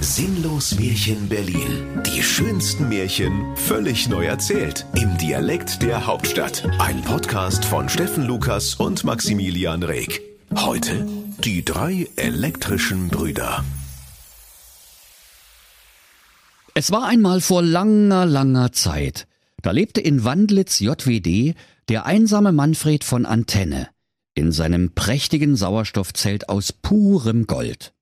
Sinnlos Märchen Berlin. Die schönsten Märchen völlig neu erzählt. Im Dialekt der Hauptstadt. Ein Podcast von Steffen Lukas und Maximilian Reg. Heute die drei elektrischen Brüder. Es war einmal vor langer, langer Zeit. Da lebte in Wandlitz JWD der einsame Manfred von Antenne in seinem prächtigen Sauerstoffzelt aus purem Gold.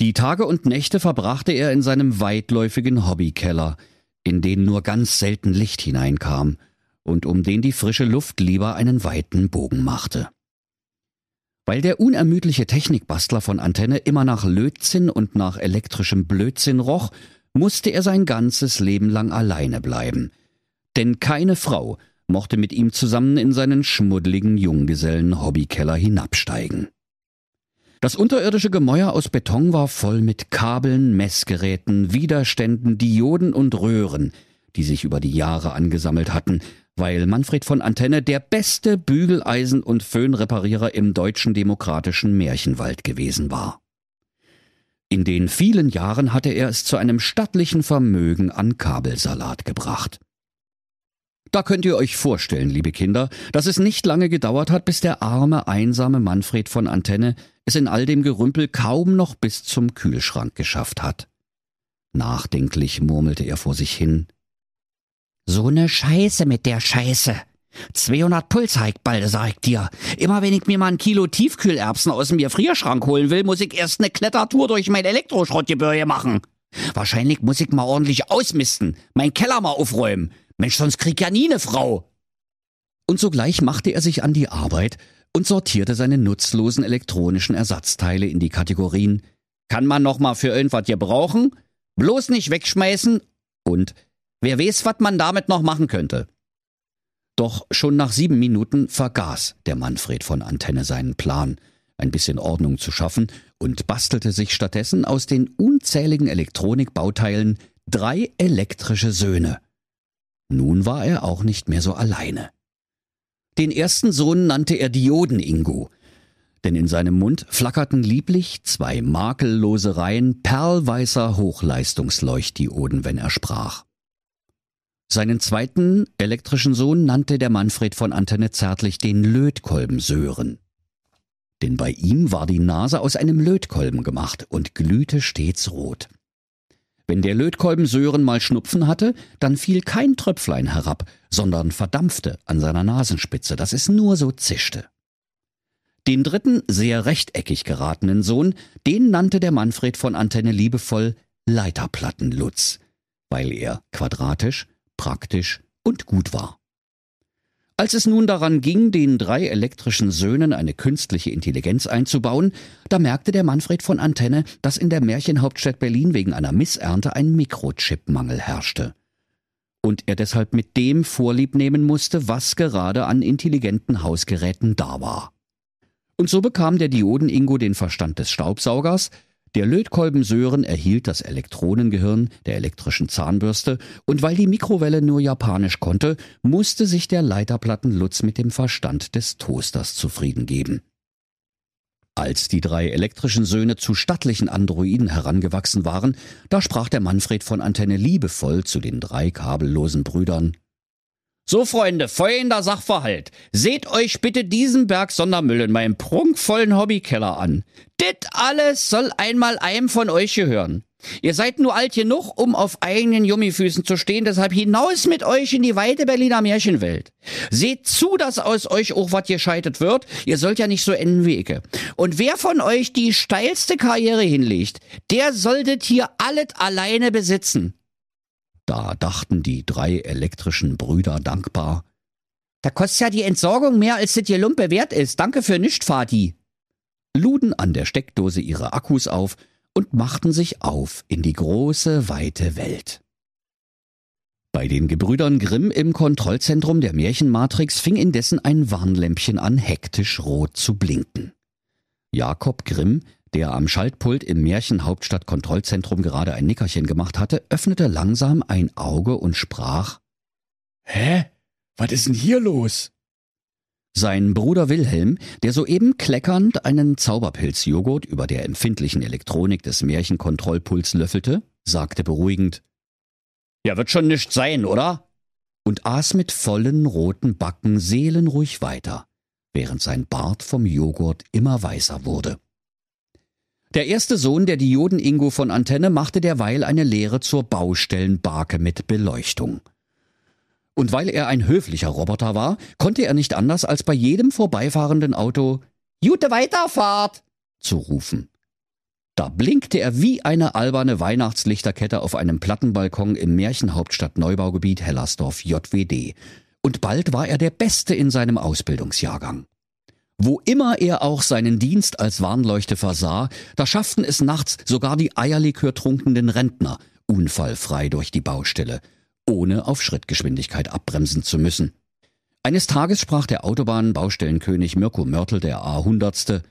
Die Tage und Nächte verbrachte er in seinem weitläufigen Hobbykeller, in den nur ganz selten Licht hineinkam und um den die frische Luft lieber einen weiten Bogen machte. Weil der unermüdliche Technikbastler von Antenne immer nach Lötzinn und nach elektrischem Blödsinn roch, musste er sein ganzes Leben lang alleine bleiben. Denn keine Frau mochte mit ihm zusammen in seinen schmuddligen Junggesellen-Hobbykeller hinabsteigen. Das unterirdische Gemäuer aus Beton war voll mit Kabeln, Messgeräten, Widerständen, Dioden und Röhren, die sich über die Jahre angesammelt hatten, weil Manfred von Antenne der beste Bügeleisen- und Föhnreparierer im deutschen demokratischen Märchenwald gewesen war. In den vielen Jahren hatte er es zu einem stattlichen Vermögen an Kabelsalat gebracht. Da könnt ihr euch vorstellen, liebe Kinder, dass es nicht lange gedauert hat, bis der arme, einsame Manfred von Antenne es in all dem Gerümpel kaum noch bis zum Kühlschrank geschafft hat. Nachdenklich murmelte er vor sich hin. So ne Scheiße mit der Scheiße. 200 Puls bald, sag ich dir. Immer wenn ich mir mal ein Kilo Tiefkühlerbsen aus dem Gefrierschrank holen will, muss ich erst ne Klettertour durch mein Elektroschrottgebirge machen. Wahrscheinlich muss ich mal ordentlich ausmisten, mein Keller mal aufräumen, Mensch, sonst krieg ja nie ne Frau. Und sogleich machte er sich an die Arbeit und sortierte seine nutzlosen elektronischen Ersatzteile in die Kategorien kann man noch mal für irgendwas gebrauchen, bloß nicht wegschmeißen und wer weiß, was man damit noch machen könnte. Doch schon nach sieben Minuten vergaß der Manfred von Antenne seinen Plan, ein bisschen Ordnung zu schaffen und bastelte sich stattdessen aus den unzähligen Elektronikbauteilen drei elektrische Söhne. Nun war er auch nicht mehr so alleine. Den ersten Sohn nannte er Dioden-Ingo, denn in seinem Mund flackerten lieblich zwei makellose Reihen perlweißer Hochleistungsleuchtdioden, wenn er sprach. Seinen zweiten elektrischen Sohn nannte der Manfred von Antenne zärtlich den Lötkolben Sören. Denn bei ihm war die Nase aus einem Lötkolben gemacht und glühte stets rot. Wenn der Lötkolben Sören mal Schnupfen hatte, dann fiel kein Tröpflein herab, sondern verdampfte an seiner Nasenspitze, dass es nur so zischte. Den dritten, sehr rechteckig geratenen Sohn, den nannte der Manfred von Antenne liebevoll Leiterplattenlutz, weil er quadratisch, praktisch und gut war. Als es nun daran ging, den drei elektrischen Söhnen eine künstliche Intelligenz einzubauen, da merkte der Manfred von Antenne, dass in der Märchenhauptstadt Berlin wegen einer Missernte ein Mikrochipmangel herrschte. Und er deshalb mit dem Vorlieb nehmen musste, was gerade an intelligenten Hausgeräten da war. Und so bekam der Dioden-Ingo den Verstand des Staubsaugers, der Lötkolben Sören erhielt das Elektronengehirn der elektrischen Zahnbürste und weil die Mikrowelle nur Japanisch konnte, musste sich der Leiterplatten Lutz mit dem Verstand des Toasters zufrieden geben. Als die drei elektrischen Söhne zu stattlichen Androiden herangewachsen waren, da sprach der Manfred von Antenne liebevoll zu den drei kabellosen Brüdern. So, Freunde, folgender Sachverhalt. Seht euch bitte diesen Berg Sondermüll in meinem prunkvollen Hobbykeller an. Dit alles soll einmal einem von euch gehören. Ihr seid nur alt genug, um auf eigenen Jummifüßen zu stehen, deshalb hinaus mit euch in die weite Berliner Märchenwelt. Seht zu, dass aus euch auch was gescheitert wird. Ihr sollt ja nicht so enden wie ich. Und wer von euch die steilste Karriere hinlegt, der solltet hier alles alleine besitzen. Da dachten die drei elektrischen Brüder dankbar. Da kostet ja die Entsorgung mehr, als das hier Lumpe wert ist. Danke für nischt, Vati. Luden an der Steckdose ihre Akkus auf und machten sich auf in die große, weite Welt. Bei den Gebrüdern Grimm im Kontrollzentrum der Märchenmatrix fing indessen ein Warnlämpchen an, hektisch rot zu blinken. Jakob Grimm der am Schaltpult im Märchenhauptstadt-Kontrollzentrum gerade ein Nickerchen gemacht hatte, öffnete langsam ein Auge und sprach Hä? Was ist denn hier los? Sein Bruder Wilhelm, der soeben kleckernd einen Zauberpilzjoghurt über der empfindlichen Elektronik des Märchenkontrollpuls löffelte, sagte beruhigend Ja, wird schon nichts sein, oder? und aß mit vollen roten Backen seelenruhig weiter, während sein Bart vom Joghurt immer weißer wurde. Der erste Sohn der Dioden-Ingo von Antenne machte derweil eine Lehre zur Baustellenbarke mit Beleuchtung. Und weil er ein höflicher Roboter war, konnte er nicht anders als bei jedem vorbeifahrenden Auto Jute Weiterfahrt zu rufen. Da blinkte er wie eine alberne Weihnachtslichterkette auf einem Plattenbalkon im Märchenhauptstadt Neubaugebiet Hellersdorf JWD. Und bald war er der Beste in seinem Ausbildungsjahrgang. Wo immer er auch seinen Dienst als Warnleuchte versah, da schafften es nachts sogar die Eierlikör trunkenden Rentner unfallfrei durch die Baustelle, ohne auf Schrittgeschwindigkeit abbremsen zu müssen. Eines Tages sprach der Autobahnbaustellenkönig Mirko Mörtel der A-Hundertste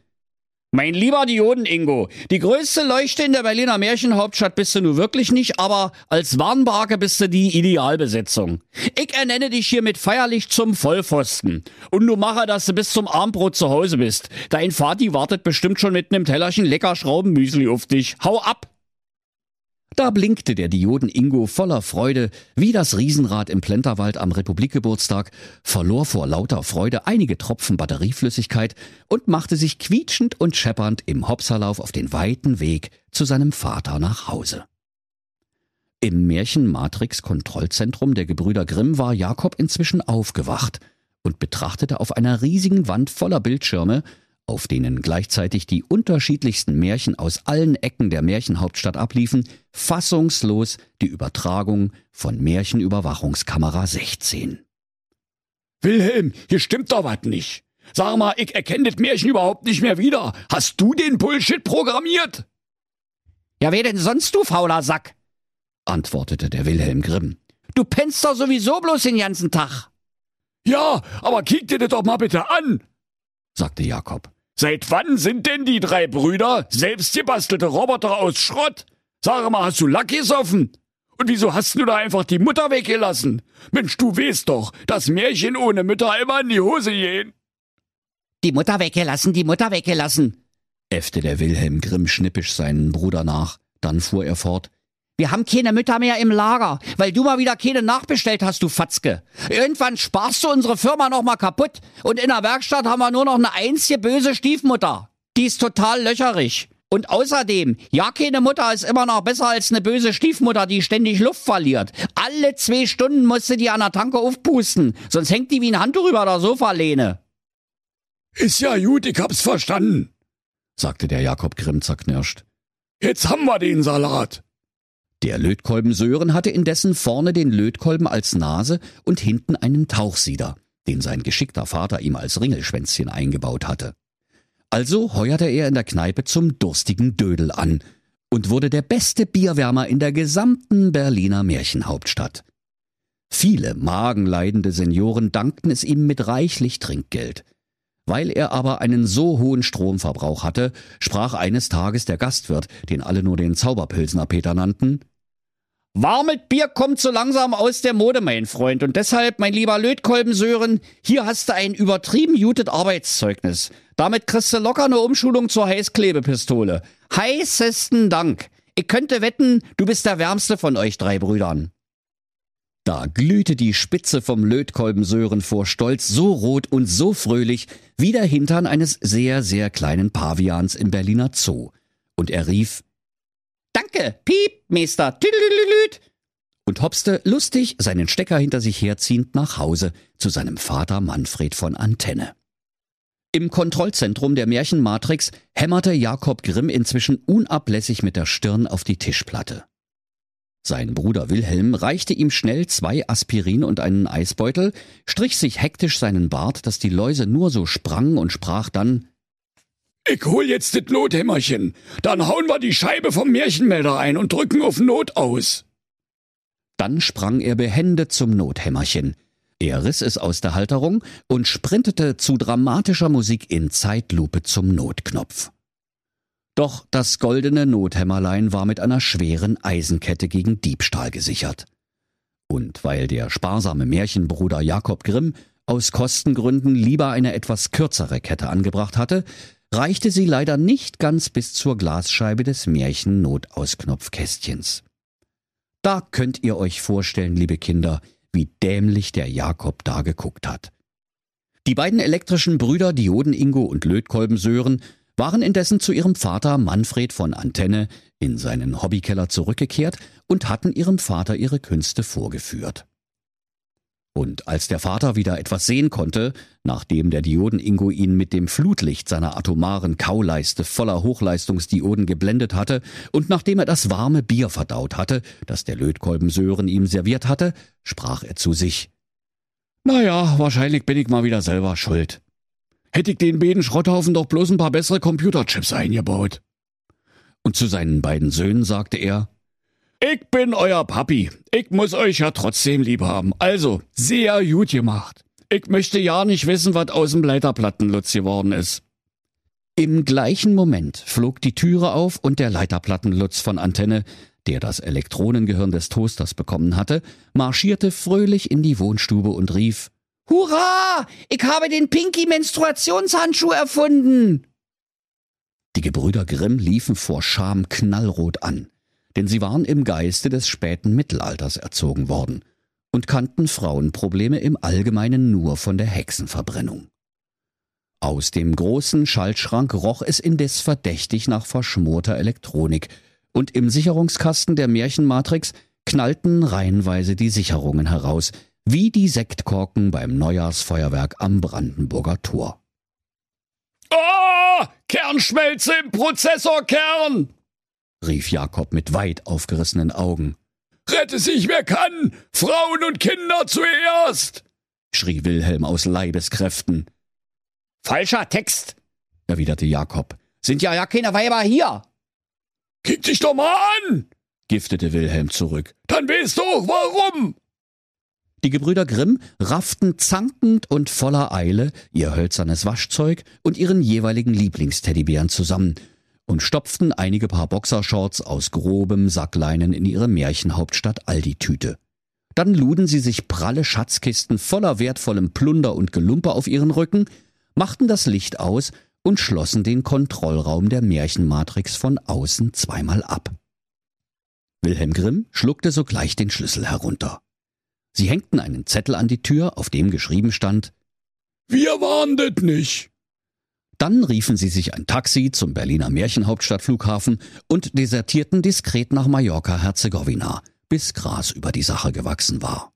mein lieber Dioden-Ingo, die größte Leuchte in der Berliner Märchenhauptstadt bist du nun wirklich nicht, aber als Warnbarke bist du die Idealbesetzung. Ich ernenne dich hiermit feierlich zum Vollpfosten. Und du mache, dass du bis zum Abendbrot zu Hause bist. Dein Vati wartet bestimmt schon mit nem Tellerchen lecker Schraubenmüsli auf dich. Hau ab! Da blinkte der Dioden-Ingo voller Freude, wie das Riesenrad im Plenterwald am Republikgeburtstag, verlor vor lauter Freude einige Tropfen Batterieflüssigkeit und machte sich quietschend und scheppernd im Hopserlauf auf den weiten Weg zu seinem Vater nach Hause. Im Märchen-Matrix-Kontrollzentrum der Gebrüder Grimm war Jakob inzwischen aufgewacht und betrachtete auf einer riesigen Wand voller Bildschirme auf denen gleichzeitig die unterschiedlichsten Märchen aus allen Ecken der Märchenhauptstadt abliefen, fassungslos die Übertragung von Märchenüberwachungskamera 16. Wilhelm, hier stimmt doch was nicht. Sag mal, ich erkenne das Märchen überhaupt nicht mehr wieder. Hast du den Bullshit programmiert? Ja, wer denn sonst, du fauler Sack? antwortete der Wilhelm Grimm. Du pennst doch sowieso bloß den ganzen Tag. Ja, aber kick dir das doch mal bitte an, sagte Jakob. Seit wann sind denn die drei Brüder selbstgebastelte Roboter aus Schrott? Sag mal, hast du Lack gesoffen? Und wieso hast du da einfach die Mutter weggelassen? Mensch, du weißt doch, dass Märchen ohne Mütter immer in die Hose gehen. Die Mutter weggelassen, die Mutter weggelassen, äffte der Wilhelm Grimm schnippisch seinen Bruder nach. Dann fuhr er fort. Wir haben keine Mütter mehr im Lager, weil du mal wieder keine nachbestellt hast, du Fatzke. Irgendwann sparst du unsere Firma noch mal kaputt und in der Werkstatt haben wir nur noch eine einzige böse Stiefmutter. Die ist total löcherig. Und außerdem, ja, keine Mutter ist immer noch besser als eine böse Stiefmutter, die ständig Luft verliert. Alle zwei Stunden musst du die an der Tanke aufpusten, sonst hängt die wie ein Handtuch über der Sofalehne. Ist ja gut, ich hab's verstanden, sagte der Jakob Grimm zerknirscht. Jetzt haben wir den Salat. Der Lötkolben Sören hatte indessen vorne den Lötkolben als Nase und hinten einen Tauchsieder, den sein geschickter Vater ihm als Ringelschwänzchen eingebaut hatte. Also heuerte er in der Kneipe zum durstigen Dödel an und wurde der beste Bierwärmer in der gesamten Berliner Märchenhauptstadt. Viele magenleidende Senioren dankten es ihm mit reichlich Trinkgeld. Weil er aber einen so hohen Stromverbrauch hatte, sprach eines Tages der Gastwirt, den alle nur den Zauberpilsner Peter nannten, Warmes Bier kommt so langsam aus der Mode, mein Freund. Und deshalb, mein lieber Lötkolben Sören, hier hast du ein übertrieben jutet Arbeitszeugnis. Damit kriegst du locker eine Umschulung zur Heißklebepistole. Heißesten Dank. Ich könnte wetten, du bist der wärmste von euch drei Brüdern. Da glühte die Spitze vom Lötkolben Sören vor Stolz so rot und so fröhlich wie der Hintern eines sehr, sehr kleinen Pavians im Berliner Zoo. Und er rief, Danke, Piep, Meister, Tüdelülülüt. Und hopste lustig seinen Stecker hinter sich herziehend nach Hause zu seinem Vater Manfred von Antenne. Im Kontrollzentrum der Märchenmatrix hämmerte Jakob Grimm inzwischen unablässig mit der Stirn auf die Tischplatte. Sein Bruder Wilhelm reichte ihm schnell zwei Aspirin und einen Eisbeutel, strich sich hektisch seinen Bart, dass die Läuse nur so sprangen und sprach dann ich hol jetzt das Nothämmerchen. Dann hauen wir die Scheibe vom Märchenmelder ein und drücken auf Not aus. Dann sprang er behende zum Nothämmerchen. Er riss es aus der Halterung und sprintete zu dramatischer Musik in Zeitlupe zum Notknopf. Doch das goldene Nothämmerlein war mit einer schweren Eisenkette gegen Diebstahl gesichert. Und weil der sparsame Märchenbruder Jakob Grimm aus Kostengründen lieber eine etwas kürzere Kette angebracht hatte, reichte sie leider nicht ganz bis zur Glasscheibe des Märchen-Notausknopfkästchens. Da könnt ihr euch vorstellen, liebe Kinder, wie dämlich der Jakob da geguckt hat. Die beiden elektrischen Brüder Dioden Ingo und Lötkolben Sören waren indessen zu ihrem Vater Manfred von Antenne in seinen Hobbykeller zurückgekehrt und hatten ihrem Vater ihre Künste vorgeführt. Und als der Vater wieder etwas sehen konnte, nachdem der Dioden-Ingo ihn mit dem Flutlicht seiner atomaren Kauleiste voller Hochleistungsdioden geblendet hatte und nachdem er das warme Bier verdaut hatte, das der Lötkolben Sören ihm serviert hatte, sprach er zu sich. Naja, wahrscheinlich bin ich mal wieder selber schuld. Hätte ich den beiden Schrotthaufen doch bloß ein paar bessere Computerchips eingebaut. Und zu seinen beiden Söhnen sagte er, ich bin euer Papi. Ich muss euch ja trotzdem lieb haben. Also, sehr gut gemacht. Ich möchte ja nicht wissen, was aus dem Leiterplattenlutz geworden ist. Im gleichen Moment flog die Türe auf und der Leiterplattenlutz von Antenne, der das Elektronengehirn des Toasters bekommen hatte, marschierte fröhlich in die Wohnstube und rief Hurra! Ich habe den Pinky-Menstruationshandschuh erfunden! Die Gebrüder Grimm liefen vor Scham knallrot an denn sie waren im Geiste des späten Mittelalters erzogen worden und kannten Frauenprobleme im Allgemeinen nur von der Hexenverbrennung. Aus dem großen Schaltschrank roch es indes verdächtig nach verschmorter Elektronik, und im Sicherungskasten der Märchenmatrix knallten reihenweise die Sicherungen heraus, wie die Sektkorken beim Neujahrsfeuerwerk am Brandenburger Tor. Oh, Kernschmelze im Prozessorkern! Rief Jakob mit weit aufgerissenen Augen. Rette sich, wer kann! Frauen und Kinder zuerst! schrie Wilhelm aus Leibeskräften. Falscher Text, erwiderte Jakob. Sind ja ja keine Weiber hier. Kick dich doch mal an! giftete Wilhelm zurück. Dann weißt du auch warum! Die Gebrüder Grimm rafften zankend und voller Eile ihr hölzernes Waschzeug und ihren jeweiligen Lieblingsteddybären zusammen und stopften einige Paar Boxershorts aus grobem Sackleinen in ihre Märchenhauptstadt Aldi-Tüte. Dann luden sie sich pralle Schatzkisten voller wertvollem Plunder und Gelumpe auf ihren Rücken, machten das Licht aus und schlossen den Kontrollraum der Märchenmatrix von außen zweimal ab. Wilhelm Grimm schluckte sogleich den Schlüssel herunter. Sie hängten einen Zettel an die Tür, auf dem geschrieben stand Wir waren das nicht. Dann riefen sie sich ein Taxi zum Berliner Märchenhauptstadtflughafen und desertierten diskret nach Mallorca-Herzegowina, bis Gras über die Sache gewachsen war.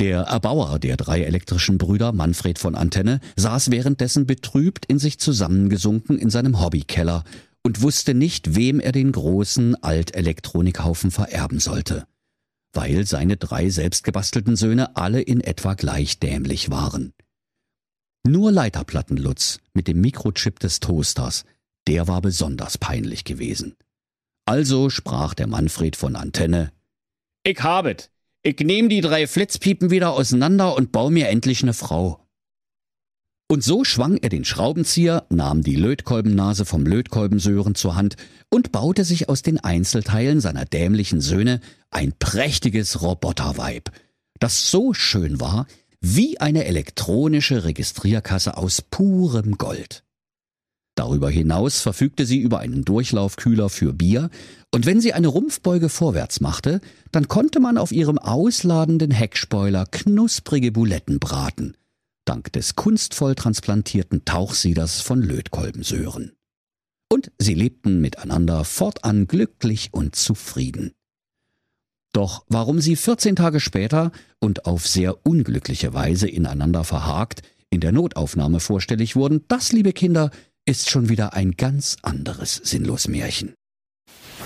Der Erbauer der drei elektrischen Brüder, Manfred von Antenne, saß währenddessen betrübt in sich zusammengesunken in seinem Hobbykeller und wusste nicht, wem er den großen Altelektronikhaufen vererben sollte, weil seine drei selbstgebastelten Söhne alle in etwa gleich dämlich waren. Nur Leiterplattenlutz mit dem Mikrochip des Toasters, der war besonders peinlich gewesen. Also sprach der Manfred von Antenne. Ich habet. Ich nehm die drei Flitzpiepen wieder auseinander und baue mir endlich ne Frau. Und so schwang er den Schraubenzieher, nahm die Lötkolbennase vom Lötkolbensöhren zur Hand und baute sich aus den Einzelteilen seiner dämlichen Söhne ein prächtiges Roboterweib, das so schön war, wie eine elektronische Registrierkasse aus purem Gold. Darüber hinaus verfügte sie über einen Durchlaufkühler für Bier, und wenn sie eine Rumpfbeuge vorwärts machte, dann konnte man auf ihrem ausladenden Heckspoiler knusprige Buletten braten, dank des kunstvoll transplantierten Tauchsieders von Lötkolbensöhren. Und sie lebten miteinander fortan glücklich und zufrieden. Doch warum sie 14 Tage später und auf sehr unglückliche Weise ineinander verhakt in der Notaufnahme vorstellig wurden, das, liebe Kinder, ist schon wieder ein ganz anderes Sinnlosmärchen.